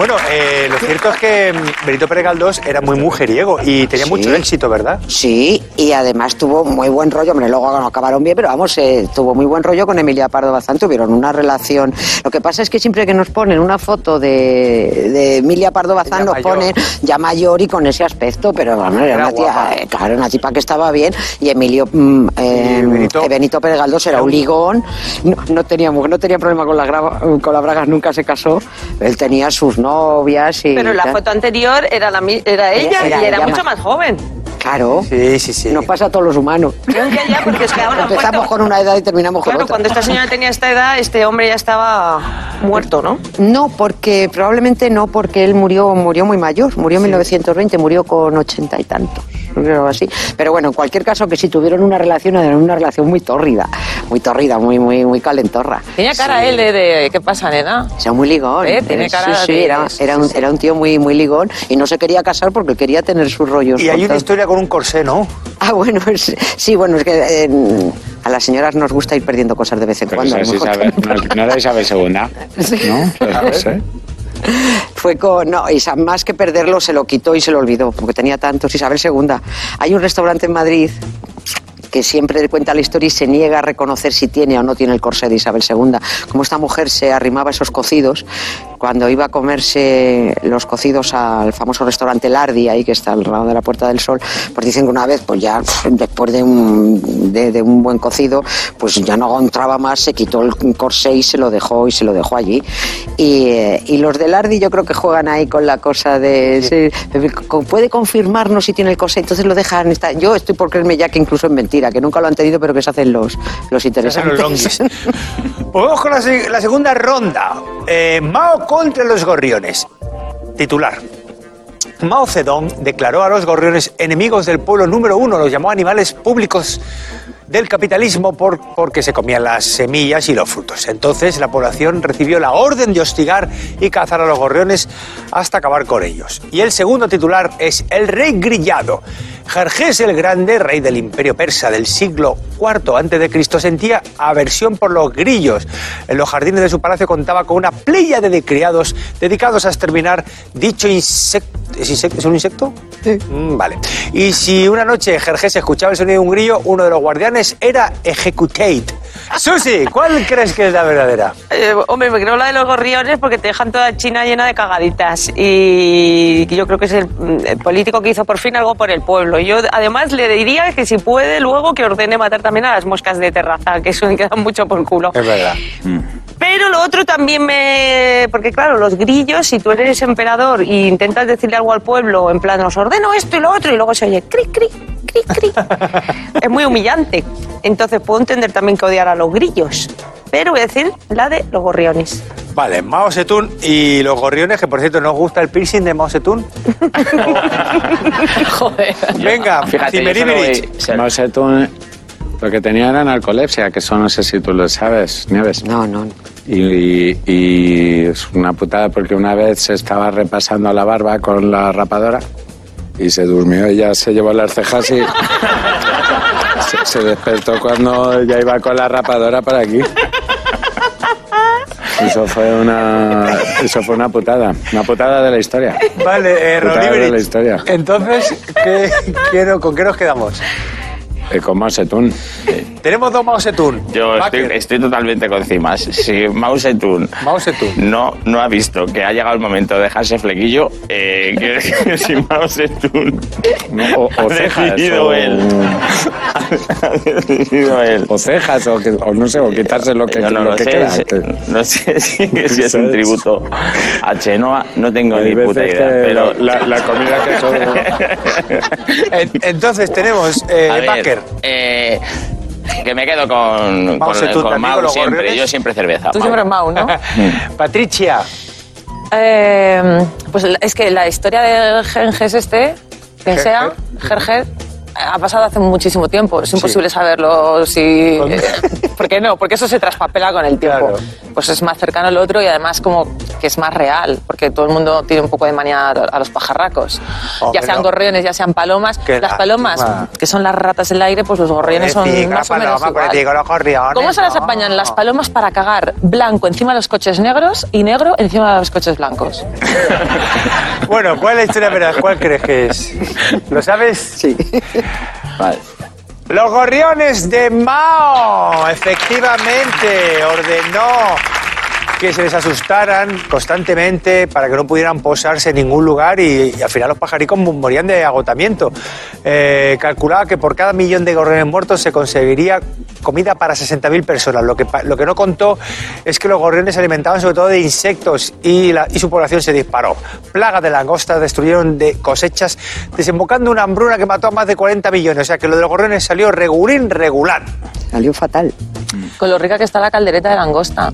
Bueno, eh, lo cierto es que mm, Benito Pérez Galdós era muy mujeriego y tenía Sí. mucho éxito, ¿verdad? Sí, y además tuvo muy buen rollo, hombre, luego no acabaron bien, pero vamos, eh, tuvo muy buen rollo con Emilia Pardo Bazán, tuvieron una relación. Lo que pasa es que siempre que nos ponen una foto de, de Emilia Pardo Bazán nos ponen ya mayor y con ese aspecto, pero vamos, era, Era una tía, eh, claro, una tipa que estaba bien, y Emilio, mm, eh, Y Benito- eh, Benito Pérez Galdós era un ligón, no, no tenía, no tenía problema con, las grava- con las bragas, nunca se casó, él tenía sus novias y... Pero la tal. foto anterior era, la, mi- era ella Era y era ella mucho más- más joven. Claro, Sí, sí, sí. nos pasa a todos los humanos. Creo que ya, porque es que ahora Empezamos con una edad y terminamos con Claro, otra. cuando esta señora tenía esta edad, este hombre ya estaba muerto, ¿no? No, porque probablemente no, porque él murió murió muy mayor, murió en 1920, murió con ochenta y tantos, así. Pero bueno, en cualquier caso que si tuvieron una relación, era una relación muy tórrida, muy tórrida, muy muy muy calentorra. Tenía cara él de, de- ¿Qué pasa, nena? O sea, muy ligón. Eh, tiene Sí, cara sí, de- era, era, un, era un tío muy, muy ligón y no se quería casar porque quería tener sus rollos. Y hay una historia con un corsé, ¿no? Ah, bueno, es- sí, bueno, es que eh, a las señoras nos gusta ir perdiendo cosas de vez en Pero cuando. a no, no era Isabel II, Sí. ¿no? No. Fue con. No, y más que perderlo, se lo quitó y se lo olvidó, porque tenía tantos. Isabel II. Hay un restaurante en Madrid que siempre cuenta la historia y se niega a reconocer si tiene o no tiene el corsé de Isabel II. Como esta mujer se arrimaba esos cocidos, cuando iba a comerse los cocidos al famoso restaurante Lardi, ahí que está al lado de la Puerta del Sol, pues dicen que una vez, pues ya después de un, de, de un buen cocido, pues ya no entraba más, se quitó el corsé y se lo dejó y se lo dejó allí. Y, eh, y los de Lardi yo creo que juegan ahí con la cosa de... sí, puede confirmarnos si tiene el corsé, entonces lo dejan... estar- yo estoy por creerme ya que incluso es mentira, que nunca lo han tenido, pero que se hacen los, los interesantes. Pues vamos con la, la segunda ronda. Eh, Mao contra los gorriones. Titular. Mao Zedong declaró a los gorriones enemigos del pueblo número uno, los llamó animales públicos del capitalismo por- porque se comían las semillas y los frutos. Entonces la población recibió la orden de hostigar y cazar a los gorriones hasta acabar con ellos. Y el segundo titular es El rey grillado. Jerjes el Grande, rey del imperio persa del siglo IV a.C., sentía aversión por los grillos. En los jardines de su palacio contaba con una playa de criados dedicados a exterminar dicho insecto. ¿Es, insecto? ¿Es un insecto? Mm, vale. Y si una noche Jerjes escuchaba el sonido de un grillo, uno de los guardianes era Executate. Susi, ¿cuál crees que es la verdadera? Eh, hombre, me creo la de los gorriones porque te dejan toda China llena de cagaditas. Y yo creo que es el, el político que hizo por fin algo por el pueblo. Yo además le diría que si puede luego que ordene matar también a las moscas de terraza, que eso me queda mucho por culo. Es verdad. Pero lo otro también me... Porque claro, los grillos, si tú eres emperador e intentas decirle algo al pueblo, en plan, os ordeno esto y lo otro, y luego se oye cri, cri, cri, cri. es muy humillante. Entonces puedo entender también que odiar a los grillos. Pero voy a decir la de los gorriones. Vale, Mao Zedong y los gorriones, que por cierto, ¿nos gusta el piercing de Mao Zedong? Joder. Venga, Fíjate, yo solo voy- sé, tú... Lo que tenía era narcolepsia, que eso no sé si tú lo sabes, Nieves. No, no. Y, y es una putada porque una vez se estaba repasando la barba con la rapadora y se durmió y ya se llevó las cejas y se, se despertó cuando ya iba con la rapadora para aquí. Eso fue una eso fue una putada, una putada de la historia. Vale, eh, Putada de la historia. Entonces, ¿qué, quiero, ¿con qué nos quedamos? Eh, con Zedong. Tenemos dos Mao Zedong. Yo estoy, totalmente con cimas. Si Mao Zedong Mao Zedong. no, no ha visto que ha llegado el momento de dejarse flequillo, eh, quiero decir que si Mao Zedong No, o, o ha cejas decidido o, él, ha decidido él. o cejas o, que- o no sé, o quitarse lo que, Yo no lo lo que sé, queda. si- que- no sé si, si es un tributo a Chenoa, no tengo Hay ni puta idea. Pero la, la comida que. En- Entonces tenemos eh, A ver, Baker. eh, Que me quedo con, Mau con, con Mau siempre. gorriones. Yo siempre cerveza. Tú Mau. siempre Mau, ¿no? Patricia, Eh, pues es que la historia de Genges este, quien Gerger. sea, Gerger, ha pasado hace muchísimo tiempo. Es imposible saberlo si... eh, ¿Por qué no? Porque eso se traspapela con el tiempo. Claro. Pues es más cercano al otro y además como que es más real, porque todo el mundo tiene un poco de manía a los pajarracos. Hombre, ya sean no. gorriones, ya sean palomas. Qué las palomas, lástima. que son las ratas del aire, pues los gorriones son Pobrecita, más o menos paloma, igual. pobrecita, los gorriones, ¿Cómo se las no. apañan las palomas para cagar blanco encima de los coches negros y negro encima de los coches blancos? bueno, ¿cuál es la historia veraz? ¿Cuál crees que es? ¿Lo sabes? Sí. Los gorriones de Mao, efectivamente, ordenó que se les asustaran constantemente para que no pudieran posarse en ningún lugar y, y al final los pajaricos morían de agotamiento. Eh, calculaba que por cada millón de gorriones muertos se conseguiría comida para 60.000 personas. Lo que, lo que no contó es que los gorriones se alimentaban sobre todo de insectos y, la- y su población se disparó. Plagas de langostas destruyeron de cosechas, desembocando una hambruna que mató a más de 40 millones. O sea que lo de los gorriones salió regulín regular. Salió fatal. Con lo rica que está la caldereta de langosta.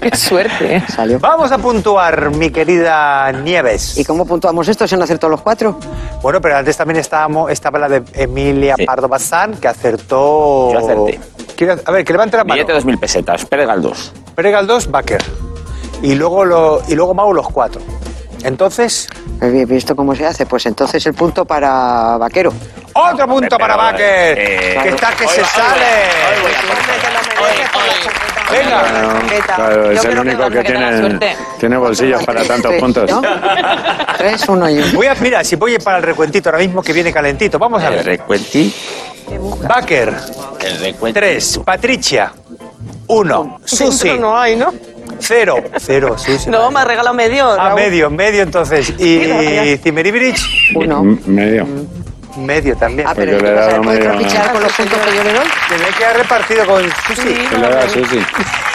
Qué suerte. ¿eh? Salió. Vamos a puntuar, mi querida Nieves. ¿Y cómo puntuamos esto? ¿Se han acertado los cuatro? Bueno, pero antes también estábamos, estaba la de Emilia Sí. Pardo Bazán, que acertó. Yo acerté. Quiero- A ver, que levante la mano. Billete de 2.000 pesetas. Pérez Galdós. Pérez Galdós, Baker. Y luego, lo, y luego Mau los cuatro. Entonces, He visto cómo se hace. Pues entonces el punto para Vaquero. otro punto para Baker. eh, que está que hoy se sale. Venga. Claro, es el que único que tiene, bolsillos para tantos Tres, puntos. ¿no? Tres, uno y uno. Voy a, mira, si voy para el recuentito ahora mismo que viene calentito. Vamos a El ver. recuenti. Baker, El recuenti. 3. Patricia, 1. Susi, no hay, ¿no? 0. 0, Susi. No, me ha regalado medio. Ah, Raúl. medio, medio entonces. Y Cimeribirich, Uno. M- Medio. Medio también. Ah, pero Porque ¿qué le he dado ¿Puedes medio- trapichear con los puntos que yo le doy? Tiene que haber repartido con Susi. Sí, ¿Qué le da Susi?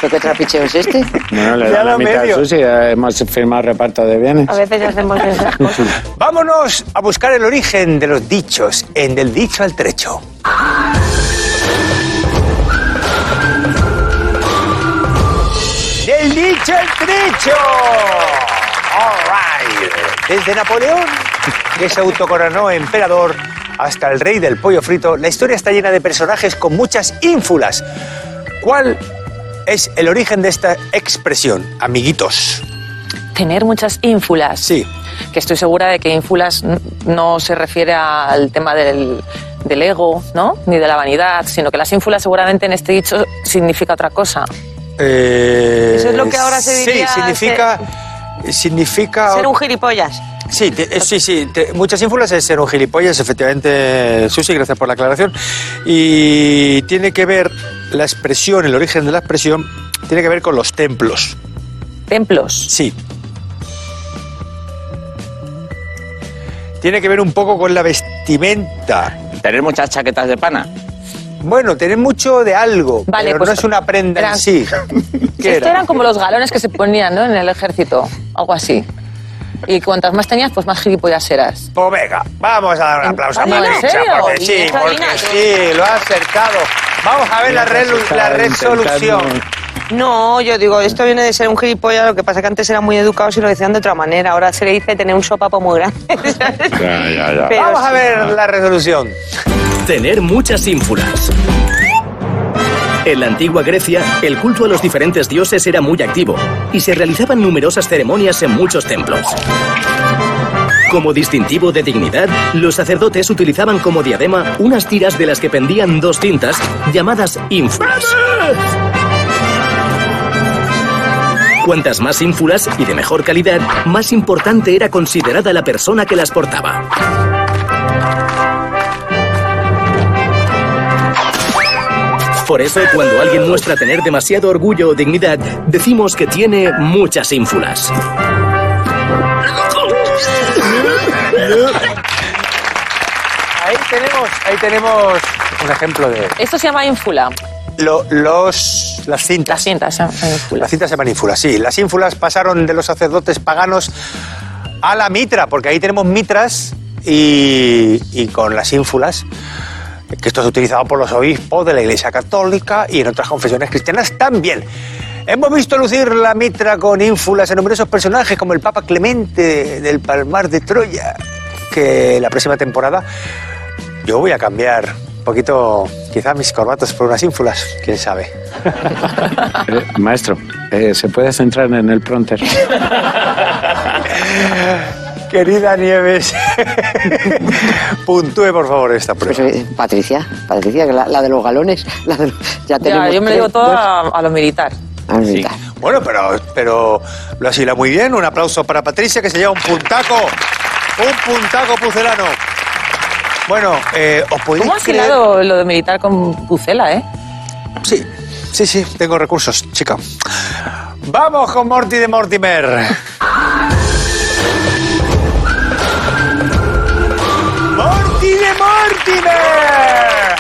¿Pero qué trapicheo es este? Bueno, le Ya da lo la mitad medio. a Susi. Hemos firmado reparto de bienes. A veces ya hacemos esas cosas. Vámonos a buscar el origen de los dichos en Del dicho al trecho. Del dicho al trecho. All right. Desde Napoleón, que se autocoronó emperador, hasta el rey del pollo frito, la historia está llena de personajes con muchas ínfulas. ¿Cuál es el origen de esta expresión, amiguitos? Tener muchas ínfulas. Sí. Que estoy segura de que ínfulas no se refiere al tema del, del ego, ¿no? Ni de la vanidad, sino que las ínfulas seguramente en este dicho significa otra cosa. Eh, Eso es lo que ahora se diría Sí, significa. Significa. Ser un gilipollas. Sí, te- eh, sí, sí. te- muchas ínfulas es ser un gilipollas, efectivamente, Susi, gracias por la aclaración. Y tiene que ver la expresión, el origen de la expresión, tiene que ver con los templos. Templos. Sí. Tiene que ver un poco con la vestimenta. Tener muchas chaquetas de pana. Bueno, tener mucho de algo, Vale, pero pues, no es una prenda en sí. ¿Qué Esto era? eran como los galones que se ponían ¿no? en el ejército, algo así. Y cuantas más tenías, pues más gilipollas eras. Pues venga, vamos a dar un aplauso a ¿En Patricia, serio? porque sí, ¿Y esta porque sí, lo ha acertado. Vamos a ver la, resolución. No, yo digo, esto viene de ser un gilipollas, lo que pasa que antes eran muy educados y lo decían de otra manera. Ahora se le dice tener un sopapo muy grande. ¿sabes? Ya, ya, ya. Pero Vamos a ver la resolución. Tener muchas ínfulas. En la antigua Grecia, el culto a los diferentes dioses era muy activo y se realizaban numerosas ceremonias en muchos templos. Como distintivo de dignidad, los sacerdotes utilizaban como diadema unas tiras de las que pendían dos cintas llamadas ínfulas. Cuantas más ínfulas y de mejor calidad, más importante era considerada la persona que las portaba. Por eso, cuando alguien muestra tener demasiado orgullo o dignidad, decimos que tiene muchas ínfulas. Ahí tenemos, ahí tenemos un ejemplo de Esto se llama ínfula. lo- los las cintas. Las cintas se llaman ínfulas. Las cintas se llaman ínfulas, sí. Las ínfulas pasaron de los sacerdotes paganos a la mitra, porque ahí tenemos mitras y, y con las ínfulas. Que esto es utilizado por los obispos de la Iglesia Católica y en otras confesiones cristianas también. Hemos visto lucir la mitra con ínfulas en numerosos personajes como el Papa Clemente del Palmar de Troya, que la próxima temporada yo voy a cambiar un poquito, quizá mis corbatas por unas ínfulas, quién sabe. Eh, maestro, eh, ¿se puede centrar en el pronter? Querida Nieves, puntúe por favor esta Pues, prueba. eh, Patricia, Patricia, la, la de los galones. La de- ya Ya, tenemos yo me tres, digo todo a, a lo militar. Militar. Bueno, pero, pero lo has hilado muy bien. Un aplauso para Patricia, que se lleva un puntaco. Un puntaco pucelano. Bueno, eh, ¿os podéis ¿Cómo has creer- hilado lo de militar con Pucela, eh? Sí, sí, sí, tengo recursos, chica. Vamos con Morty de Mortimer. Mortimer!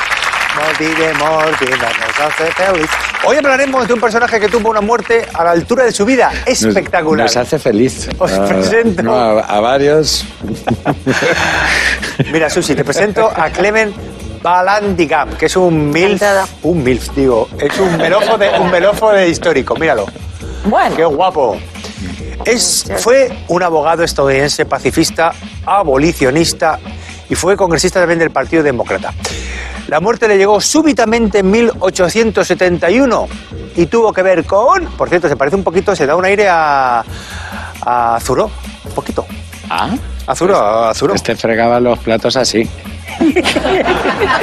Morty de Mortimer nos hace feliz. Hoy hablaremos de un personaje que tuvo una muerte a la altura de su vida. Espectacular. Nos hace feliz. Os Ah, presento. no, a, a varios. Mira, Susi, te presento a Clement Balandigam, que es un MILF. Un MILF, digo. Es un melofo de, un melofo de histórico, míralo. Bueno, ¡Qué guapo! Es, fue un abogado estadounidense pacifista, abolicionista y fue congresista también del Partido Demócrata. La muerte le llegó súbitamente en 1871 y tuvo que ver con... Por cierto, se parece un poquito, se da un aire a, a Zuró, un poquito. Ah, A Zuró, a Zuró. Este fregaba los platos así.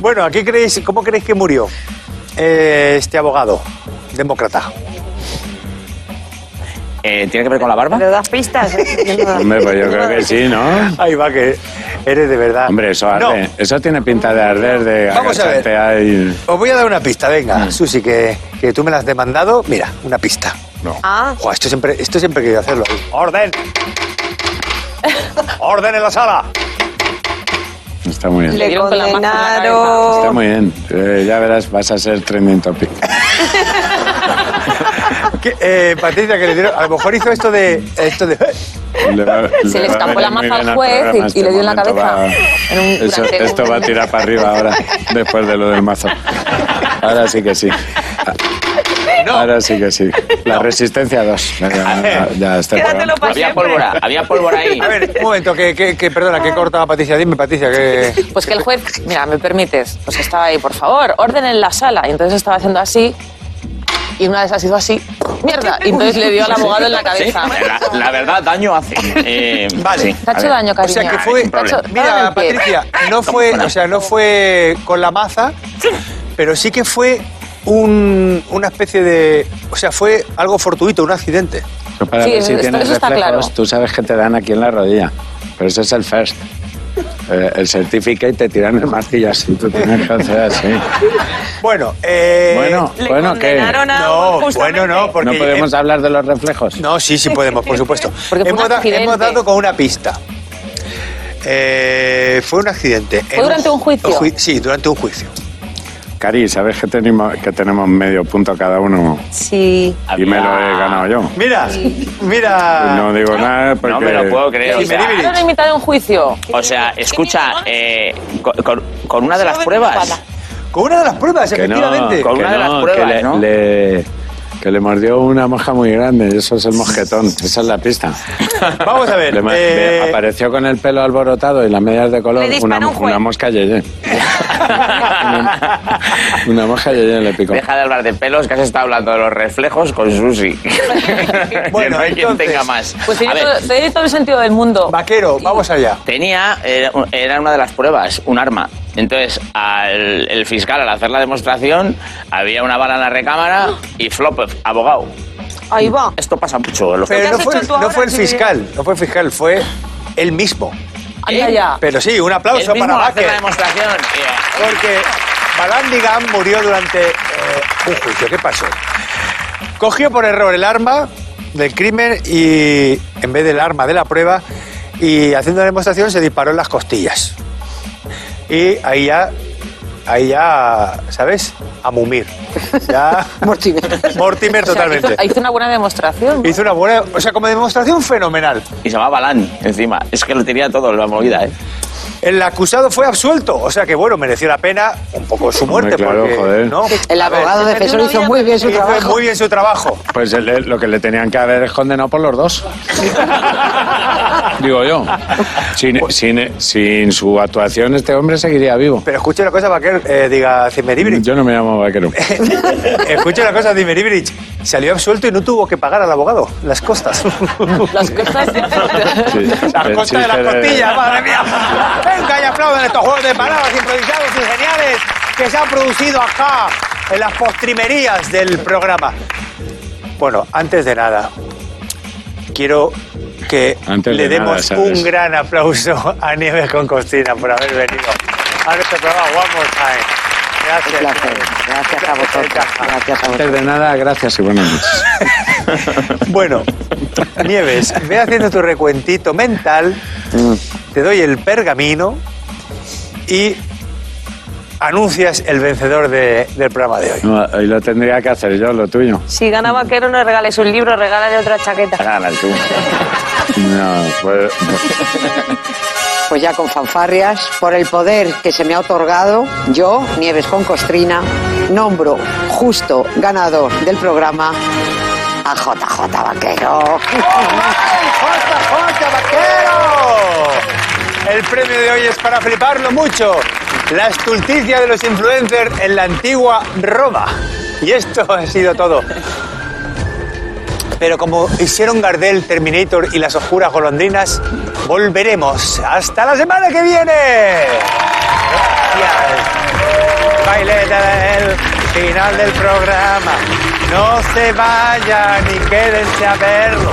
Bueno, ¿a qué creéis, ¿cómo creéis que murió eh, este abogado demócrata? Eh, ¿tiene que ver con la barba? ¿Le das pistas? Hombre, pues yo creo que sí, ¿no? Ahí va, que eres de verdad. Hombre, eso No, arde. Eso tiene pinta de arder, de Vamos a ver. ahí. Os voy a dar una pista, venga, Susi, que, que tú me la has demandado. Mira, una pista. No. Ah, Joder, esto siempre, esto siempre he querido hacerlo. ¡Orden! ¡Orden en la sala! Está muy bien. le dieron con la maza en la Está condenaron. muy bien. Eh, ya verás, vas a ser trending topic. ¿Qué, eh, Patricia, que le dieron, a lo mejor hizo esto de... Esto de Le va- Se le escapó la maza al juez y- y este le dio en la cabeza. va- En un- Eso- esto un- va a tirar para arriba ahora, después de lo del mazo. Ahora sí que sí. Ahora sí que sí. La resistencia 2. Ya, ya está. Había pólvora, había pólvora ahí. A ver, un momento, que, que, que perdona, que cortaba Patricia. Dime, Patricia, que... Pues que el juez, mira, me permites, pues estaba ahí, por favor, orden en la sala. Y entonces estaba haciendo así, y una vez ha sido así, mierda. Y entonces le dio al abogado en la Sí, cabeza. la, la verdad, daño hace. Eh, Vale. sí, Te ha hecho daño, O cariño. sea que fue... hecho- Mira. Patricia, no fue, o sea, no fue con la maza, pero sí que fue un- una especie de... O sea, fue algo fortuito, un accidente. Para Sí, ver si esto- tienes eso está reflejos, claro. tú sabes que te dan aquí en la rodilla. Pero ese es el first. Eh, el certificate te tiran el martillo así, tú tienes que hacer así. Bueno, eh... Bueno, Le bueno, ¿qué? a No, bueno, no, porque... ¿No podemos hablar de los reflejos? No, sí, sí podemos, por supuesto. Porque fue un hemos, da- accidente. hemos dado con una pista. Eh, fue un accidente. ¿Fue durante un juicio? ju- sí, durante un juicio. Cari, ¿sabes que tenemos, que tenemos medio punto cada uno? Sí. Y me lo he ganado yo. Mira, mira. No digo nada porque... No me lo puedo creer. O sea. Ahora han invitado a un juicio. O sea, escucha, eh, con, una de las pruebas. Con una de las pruebas, no, efectivamente. Con una de las no, pruebas, que le, ¿no? le- que le mordió una mosca muy grande, eso es el mosquetón, esa es la pista. Vamos a ver. Le eh, le apareció con el pelo alborotado y las medias de color una, un juez. una mosca yeye. una, una mosca yeye le picó. Deja de hablar de pelos, que has estado hablando de los reflejos con Susi. Bueno, Que no hay quien tenga más. Pues tiene todo, tiene todo el sentido del mundo. Vaquero, vamos allá. tenía, era, era una de las pruebas, un arma. Entonces, al, el fiscal, al hacer la demostración, había una bala en la recámara y flop, abogado. Ahí va. Esto pasa mucho. en los Pero no fue, no fue el fiscal, no fue el fiscal, fue él mismo. Anda ya. Pero sí, un aplauso para Vaquer. la demostración. Porque Balandigan murió durante eh, un juicio. ¿Qué pasó? Cogió por error el arma del crimen y en vez del arma de la prueba y haciendo la demostración se disparó en las costillas. Y ahí ya, ahí ya, ¿sabes? A mumir. Ya, Mortimer. Mortimer O sea, totalmente. hizo, hizo una buena demostración. Hizo una buena, o sea, como demostración fenomenal. Y se llamaba Balán encima. Es que lo tenía todo, la movida, ¿eh? El acusado fue absuelto, o sea que bueno, mereció la pena un poco su muerte. Hombre, claro, porque, joder. ¿no? El ver, abogado defensor hizo muy bien su hizo trabajo. muy bien su trabajo. Pues el- lo que le tenían que haber es condenado por los dos. Digo yo. Sin, sin, sin su actuación, este hombre seguiría vivo. Pero escuche una cosa, Vaquer, eh, diga Zimmeribridge. Yo no me llamo vaquero. escuche una cosa, Zimmeribridge. Salió absuelto y no tuvo que pagar al abogado las costas. Las costas. Sí, Las costas de de- costillas, madre mía. Venga y aplauden estos juegos de palabras improvisados y geniales que se han producido acá en las postrimerías del programa. Bueno, antes de nada, quiero que Antes le de nada, demos un gran aplauso a Nieves con Costina por haber venido a nuestro programa One More Time. Gracias. Un placer. Gracias a vosotros. Gracias a Antes vosotros. de nada, gracias y buenas noches. Bueno, Nieves, ve haciendo tu recuentito mental, te doy el pergamino y anuncias el vencedor de- del programa de hoy. No, hoy lo tendría que hacer yo, lo tuyo. Si gana Vaquero, no le regales un libro, regálale otra chaqueta. Gana tú. No, pues, Pues ya con fanfarrias, por el poder que se me ha otorgado, yo, Nieves con Costrina, nombro justo ganador del programa a JJ Vaquero. ¡JJ Vaquero! El premio de hoy es para fliparlo mucho. La estulticia de los influencers en la antigua Roma. Y esto ha sido todo. Pero como hicieron Gardel, Terminator y las oscuras golondrinas, volveremos. ¡Hasta la semana que viene! Gracias. Baileta del final del programa. No se vayan y quédense a verlo.